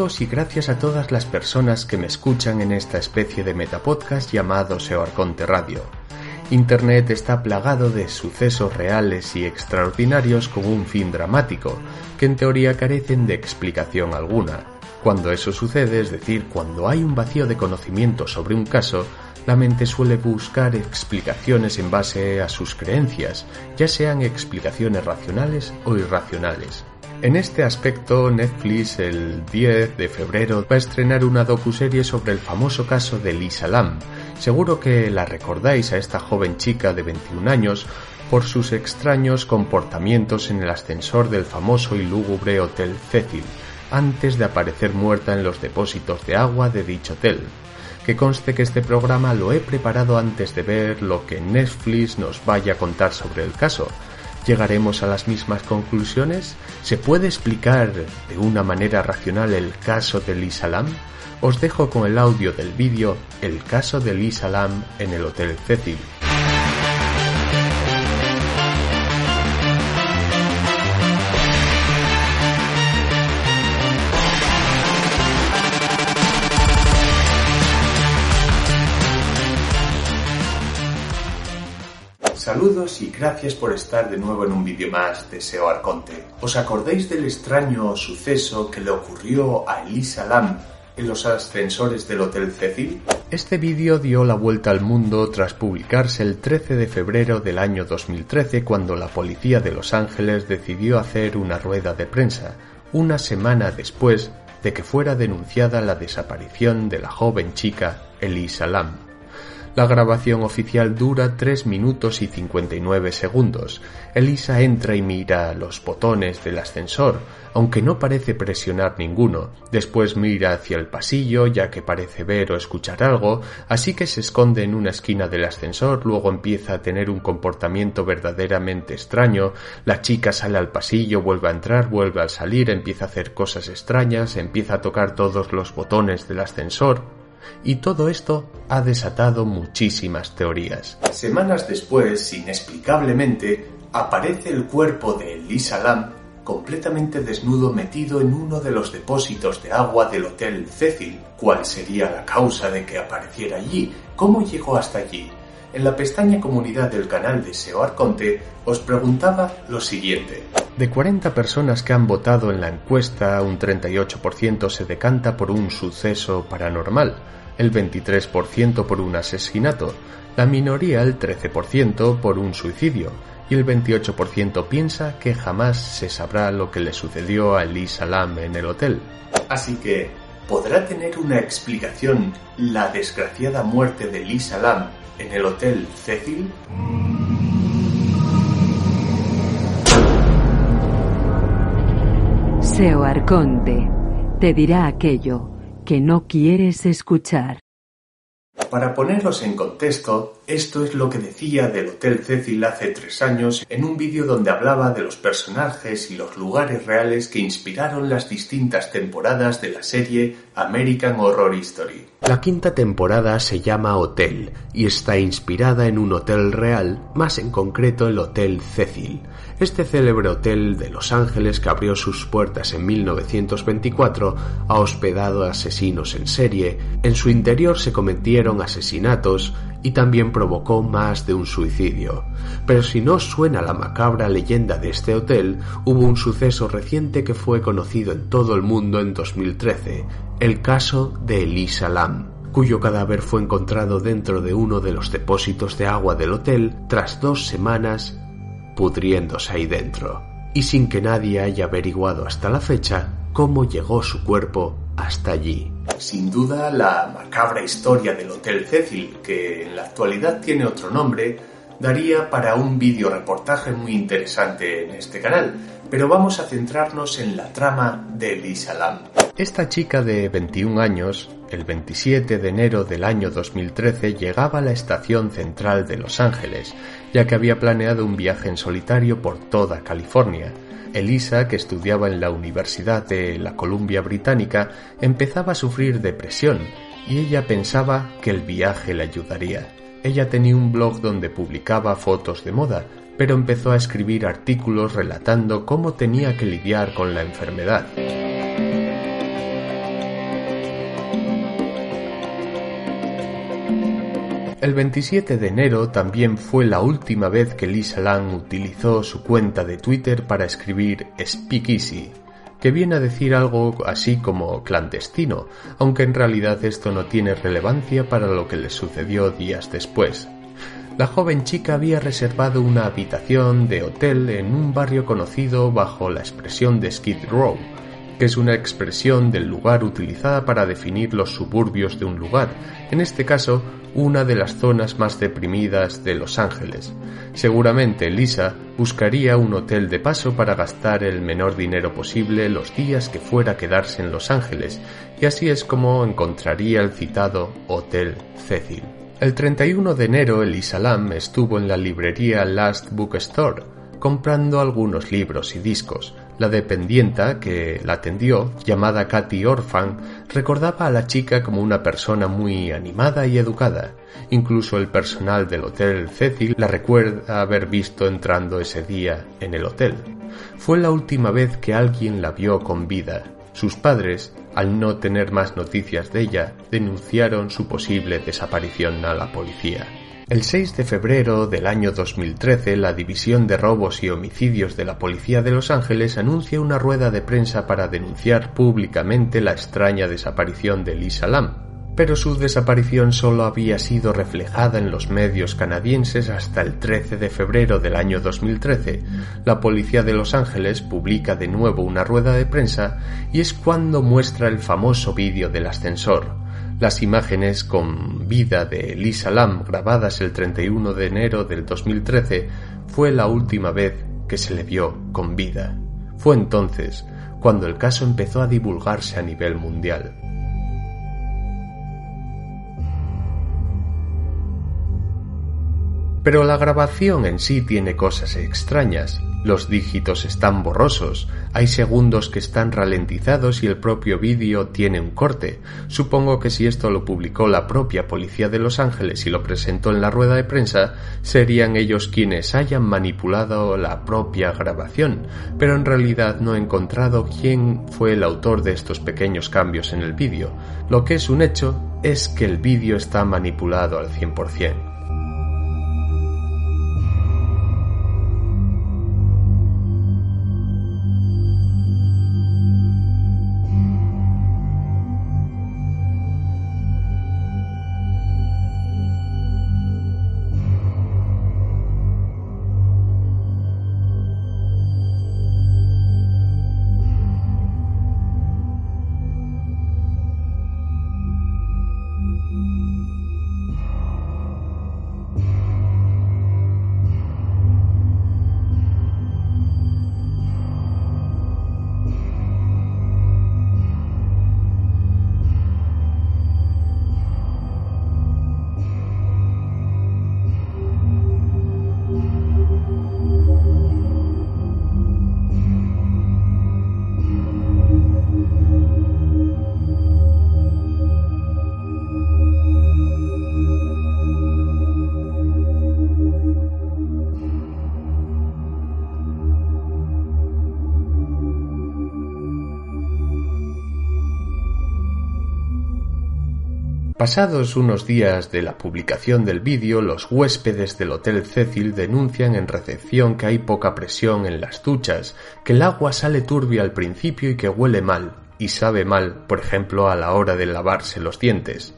Y gracias a todas las personas que me escuchan en esta especie de metapodcast llamado Seo Arconte Radio. Internet está plagado de sucesos reales y extraordinarios con un fin dramático, que en teoría carecen de explicación alguna. Cuando eso sucede, es decir, cuando hay un vacío de conocimiento sobre un caso, la mente suele buscar explicaciones en base a sus creencias, ya sean explicaciones racionales o irracionales. En este aspecto, Netflix el 10 de febrero va a estrenar una docuserie sobre el famoso caso de Lisa Lam. Seguro que la recordáis a esta joven chica de 21 años por sus extraños comportamientos en el ascensor del famoso y lúgubre Hotel Cecil, antes de aparecer muerta en los depósitos de agua de dicho hotel. Que conste que este programa lo he preparado antes de ver lo que Netflix nos vaya a contar sobre el caso, ¿Llegaremos a las mismas conclusiones? ¿Se puede explicar de una manera racional el caso de Lisa Lam? Os dejo con el audio del vídeo El caso de Lisa Lam en el Hotel Cecil. Saludos y gracias por estar de nuevo en un vídeo más de SEO Arconte. ¿Os acordáis del extraño suceso que le ocurrió a Elisa Lam en los ascensores del Hotel Cecil? Este vídeo dio la vuelta al mundo tras publicarse el 13 de febrero del año 2013 cuando la policía de Los Ángeles decidió hacer una rueda de prensa, una semana después de que fuera denunciada la desaparición de la joven chica Elisa Lam. La grabación oficial dura 3 minutos y 59 segundos. Elisa entra y mira los botones del ascensor, aunque no parece presionar ninguno. Después mira hacia el pasillo, ya que parece ver o escuchar algo, así que se esconde en una esquina del ascensor, luego empieza a tener un comportamiento verdaderamente extraño. La chica sale al pasillo, vuelve a entrar, vuelve a salir, empieza a hacer cosas extrañas, empieza a tocar todos los botones del ascensor y todo esto ha desatado muchísimas teorías. Semanas después, inexplicablemente, aparece el cuerpo de Lisa Lam completamente desnudo metido en uno de los depósitos de agua del Hotel Cecil. ¿Cuál sería la causa de que apareciera allí? ¿Cómo llegó hasta allí? En la pestaña comunidad del canal de SEO Arconte os preguntaba lo siguiente. De 40 personas que han votado en la encuesta, un 38% se decanta por un suceso paranormal el 23% por un asesinato, la minoría el 13% por un suicidio y el 28% piensa que jamás se sabrá lo que le sucedió a Elisa Lam en el hotel. Así que, ¿podrá tener una explicación la desgraciada muerte de Elisa Lam en el hotel Cecil? Seo Arconte te dirá aquello que no quieres escuchar. Para poneros en contexto, esto es lo que decía del Hotel Cecil hace tres años en un vídeo donde hablaba de los personajes y los lugares reales que inspiraron las distintas temporadas de la serie American Horror Story. La quinta temporada se llama Hotel y está inspirada en un hotel real, más en concreto el Hotel Cecil. Este célebre hotel de Los Ángeles que abrió sus puertas en 1924 ha hospedado asesinos en serie, en su interior se cometieron asesinatos y también provocó más de un suicidio. Pero si no suena la macabra leyenda de este hotel, hubo un suceso reciente que fue conocido en todo el mundo en 2013, el caso de Elisa Lam cuyo cadáver fue encontrado dentro de uno de los depósitos de agua del hotel tras dos semanas pudriéndose ahí dentro, y sin que nadie haya averiguado hasta la fecha cómo llegó su cuerpo hasta allí. Sin duda, la macabra historia del Hotel Cecil, que en la actualidad tiene otro nombre, daría para un vídeo reportaje muy interesante en este canal, pero vamos a centrarnos en la trama de Lisa Lam. Esta chica de 21 años, el 27 de enero del año 2013, llegaba a la estación central de Los Ángeles, ya que había planeado un viaje en solitario por toda California. Elisa, que estudiaba en la Universidad de la Columbia Británica, empezaba a sufrir depresión y ella pensaba que el viaje le ayudaría. Ella tenía un blog donde publicaba fotos de moda, pero empezó a escribir artículos relatando cómo tenía que lidiar con la enfermedad. El 27 de enero también fue la última vez que Lisa Lang utilizó su cuenta de Twitter para escribir Speakeasy, que viene a decir algo así como clandestino, aunque en realidad esto no tiene relevancia para lo que le sucedió días después. La joven chica había reservado una habitación de hotel en un barrio conocido bajo la expresión de Skid Row, que es una expresión del lugar utilizada para definir los suburbios de un lugar, en este caso una de las zonas más deprimidas de Los Ángeles. Seguramente Lisa buscaría un hotel de paso para gastar el menor dinero posible los días que fuera a quedarse en Los Ángeles, y así es como encontraría el citado Hotel Cecil. El 31 de enero Elisa Lam estuvo en la librería Last Bookstore comprando algunos libros y discos, la dependienta que la atendió, llamada Katy Orphan, recordaba a la chica como una persona muy animada y educada. Incluso el personal del Hotel Cecil la recuerda haber visto entrando ese día en el hotel. Fue la última vez que alguien la vio con vida. Sus padres, al no tener más noticias de ella, denunciaron su posible desaparición a la policía. El 6 de febrero del año 2013, la División de Robos y Homicidios de la Policía de Los Ángeles anuncia una rueda de prensa para denunciar públicamente la extraña desaparición de Lisa Lam. Pero su desaparición solo había sido reflejada en los medios canadienses hasta el 13 de febrero del año 2013. La Policía de Los Ángeles publica de nuevo una rueda de prensa y es cuando muestra el famoso vídeo del ascensor, las imágenes con vida de Lisa Lam grabadas el 31 de enero del 2013 fue la última vez que se le vio con vida. Fue entonces cuando el caso empezó a divulgarse a nivel mundial. Pero la grabación en sí tiene cosas extrañas. Los dígitos están borrosos, hay segundos que están ralentizados y el propio vídeo tiene un corte. Supongo que si esto lo publicó la propia policía de Los Ángeles y lo presentó en la rueda de prensa, serían ellos quienes hayan manipulado la propia grabación, pero en realidad no he encontrado quién fue el autor de estos pequeños cambios en el vídeo. Lo que es un hecho es que el vídeo está manipulado al 100%. Pasados unos días de la publicación del vídeo, los huéspedes del Hotel Cecil denuncian en recepción que hay poca presión en las duchas, que el agua sale turbia al principio y que huele mal, y sabe mal, por ejemplo, a la hora de lavarse los dientes.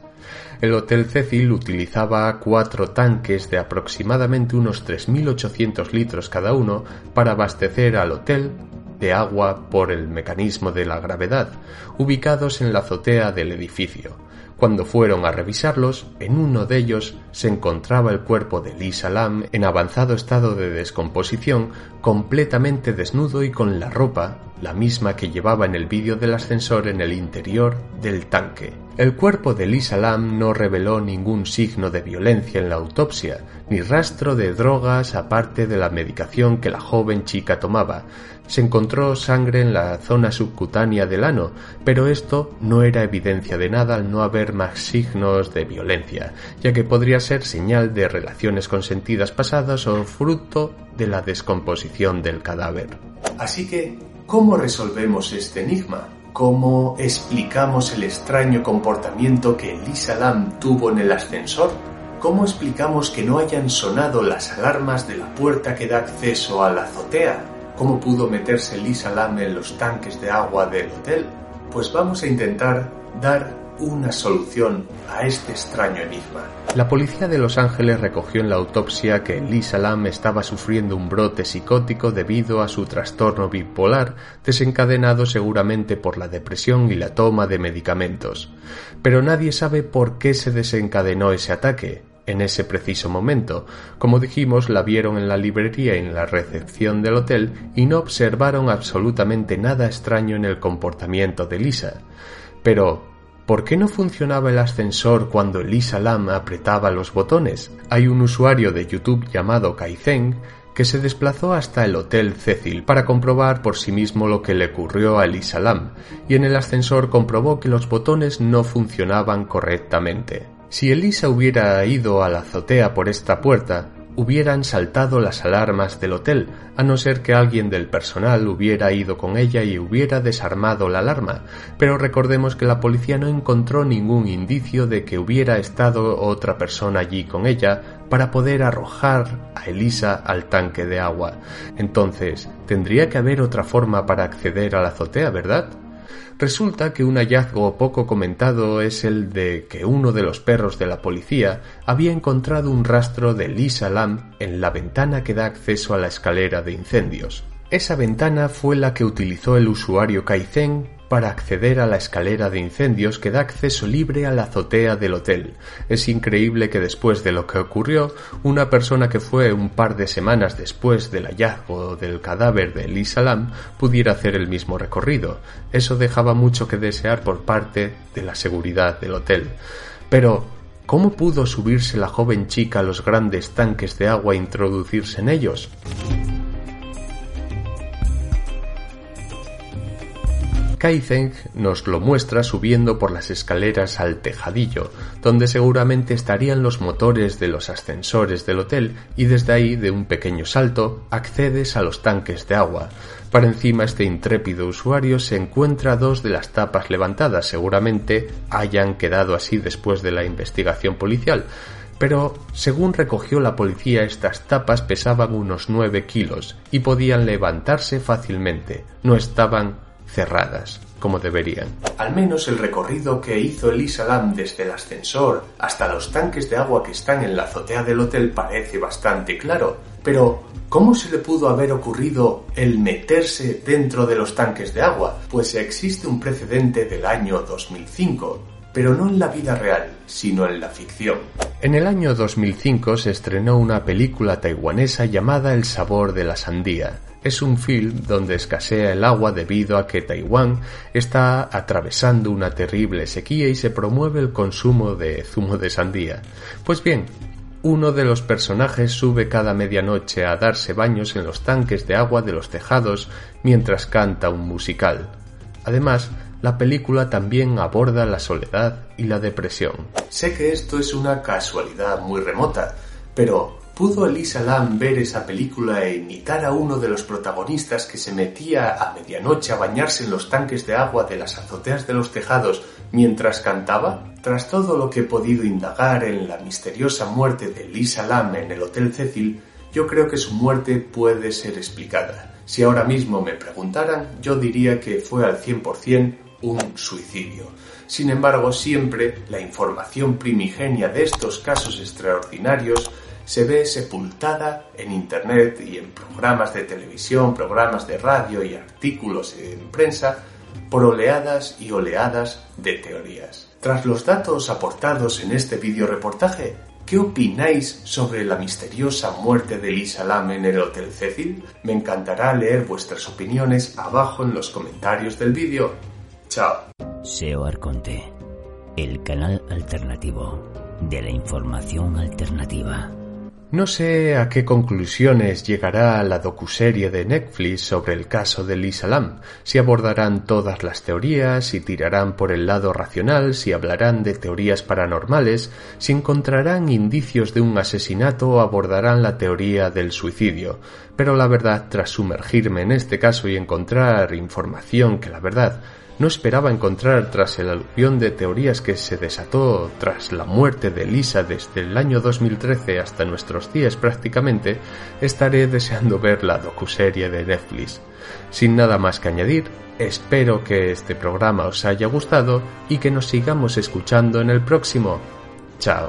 El Hotel Cecil utilizaba cuatro tanques de aproximadamente unos 3.800 litros cada uno para abastecer al hotel de agua por el mecanismo de la gravedad, ubicados en la azotea del edificio. Cuando fueron a revisarlos, en uno de ellos se encontraba el cuerpo de Lisa Lam en avanzado estado de descomposición, completamente desnudo y con la ropa, la misma que llevaba en el vídeo del ascensor en el interior del tanque. El cuerpo de Lisa Lam no reveló ningún signo de violencia en la autopsia, ni rastro de drogas aparte de la medicación que la joven chica tomaba, se encontró sangre en la zona subcutánea del ano, pero esto no era evidencia de nada al no haber más signos de violencia, ya que podría ser señal de relaciones consentidas pasadas o fruto de la descomposición del cadáver. Así que, ¿cómo resolvemos este enigma? ¿Cómo explicamos el extraño comportamiento que Lisa Lam tuvo en el ascensor? ¿Cómo explicamos que no hayan sonado las alarmas de la puerta que da acceso a la azotea? ¿Cómo pudo meterse Lisa Lam en los tanques de agua del hotel? Pues vamos a intentar dar una solución a este extraño enigma. La policía de Los Ángeles recogió en la autopsia que Lisa Lam estaba sufriendo un brote psicótico debido a su trastorno bipolar, desencadenado seguramente por la depresión y la toma de medicamentos. Pero nadie sabe por qué se desencadenó ese ataque, en ese preciso momento. Como dijimos, la vieron en la librería y en la recepción del hotel y no observaron absolutamente nada extraño en el comportamiento de Lisa. Pero, ¿por qué no funcionaba el ascensor cuando Lisa Lam apretaba los botones? Hay un usuario de YouTube llamado Kaizen que se desplazó hasta el Hotel Cecil para comprobar por sí mismo lo que le ocurrió a Lisa Lam, y en el ascensor comprobó que los botones no funcionaban correctamente. Si Elisa hubiera ido a la azotea por esta puerta, hubieran saltado las alarmas del hotel, a no ser que alguien del personal hubiera ido con ella y hubiera desarmado la alarma, pero recordemos que la policía no encontró ningún indicio de que hubiera estado otra persona allí con ella para poder arrojar a Elisa al tanque de agua. Entonces, tendría que haber otra forma para acceder a la azotea, ¿verdad? Resulta que un hallazgo poco comentado es el de que uno de los perros de la policía había encontrado un rastro de Lisa Lam en la ventana que da acceso a la escalera de incendios. Esa ventana fue la que utilizó el usuario Kaizen para acceder a la escalera de incendios que da acceso libre a la azotea del hotel. Es increíble que después de lo que ocurrió, una persona que fue un par de semanas después del hallazgo del cadáver de Lisa Lam pudiera hacer el mismo recorrido. Eso dejaba mucho que desear por parte de la seguridad del hotel. Pero, ¿cómo pudo subirse la joven chica a los grandes tanques de agua e introducirse en ellos? Kaizeng nos lo muestra subiendo por las escaleras al tejadillo, donde seguramente estarían los motores de los ascensores del hotel y desde ahí, de un pequeño salto, accedes a los tanques de agua. Para encima este intrépido usuario se encuentra dos de las tapas levantadas, seguramente hayan quedado así después de la investigación policial, pero según recogió la policía estas tapas pesaban unos nueve kilos y podían levantarse fácilmente, no estaban cerradas, como deberían. Al menos el recorrido que hizo Elisa Lam desde el ascensor hasta los tanques de agua que están en la azotea del hotel parece bastante claro. Pero, ¿cómo se le pudo haber ocurrido el meterse dentro de los tanques de agua? Pues existe un precedente del año 2005, pero no en la vida real, sino en la ficción. En el año 2005 se estrenó una película taiwanesa llamada El sabor de la sandía, es un film donde escasea el agua debido a que Taiwán está atravesando una terrible sequía y se promueve el consumo de zumo de sandía. Pues bien, uno de los personajes sube cada medianoche a darse baños en los tanques de agua de los tejados mientras canta un musical. Además, la película también aborda la soledad y la depresión. Sé que esto es una casualidad muy remota, pero ¿Pudo Elisa Lam ver esa película e imitar a uno de los protagonistas que se metía a medianoche a bañarse en los tanques de agua de las azoteas de los tejados mientras cantaba? Tras todo lo que he podido indagar en la misteriosa muerte de Elisa Lam en el Hotel Cecil, yo creo que su muerte puede ser explicada. Si ahora mismo me preguntaran, yo diría que fue al 100% un suicidio. Sin embargo, siempre la información primigenia de estos casos extraordinarios se ve sepultada en Internet y en programas de televisión, programas de radio y artículos en prensa por oleadas y oleadas de teorías. Tras los datos aportados en este video reportaje, ¿qué opináis sobre la misteriosa muerte de Lisa Lam en el Hotel Cecil? Me encantará leer vuestras opiniones abajo en los comentarios del vídeo. Chao. SEO Arconte, el canal alternativo de la información alternativa. No sé a qué conclusiones llegará la docuserie de Netflix sobre el caso de Lisa Lam, si abordarán todas las teorías, si tirarán por el lado racional, si hablarán de teorías paranormales, si encontrarán indicios de un asesinato o abordarán la teoría del suicidio. Pero la verdad, tras sumergirme en este caso y encontrar información que la verdad no esperaba encontrar tras el aluvión de teorías que se desató tras la muerte de Lisa desde el año 2013 hasta nuestros días prácticamente, estaré deseando ver la docuserie de Netflix. Sin nada más que añadir, espero que este programa os haya gustado y que nos sigamos escuchando en el próximo. Chao.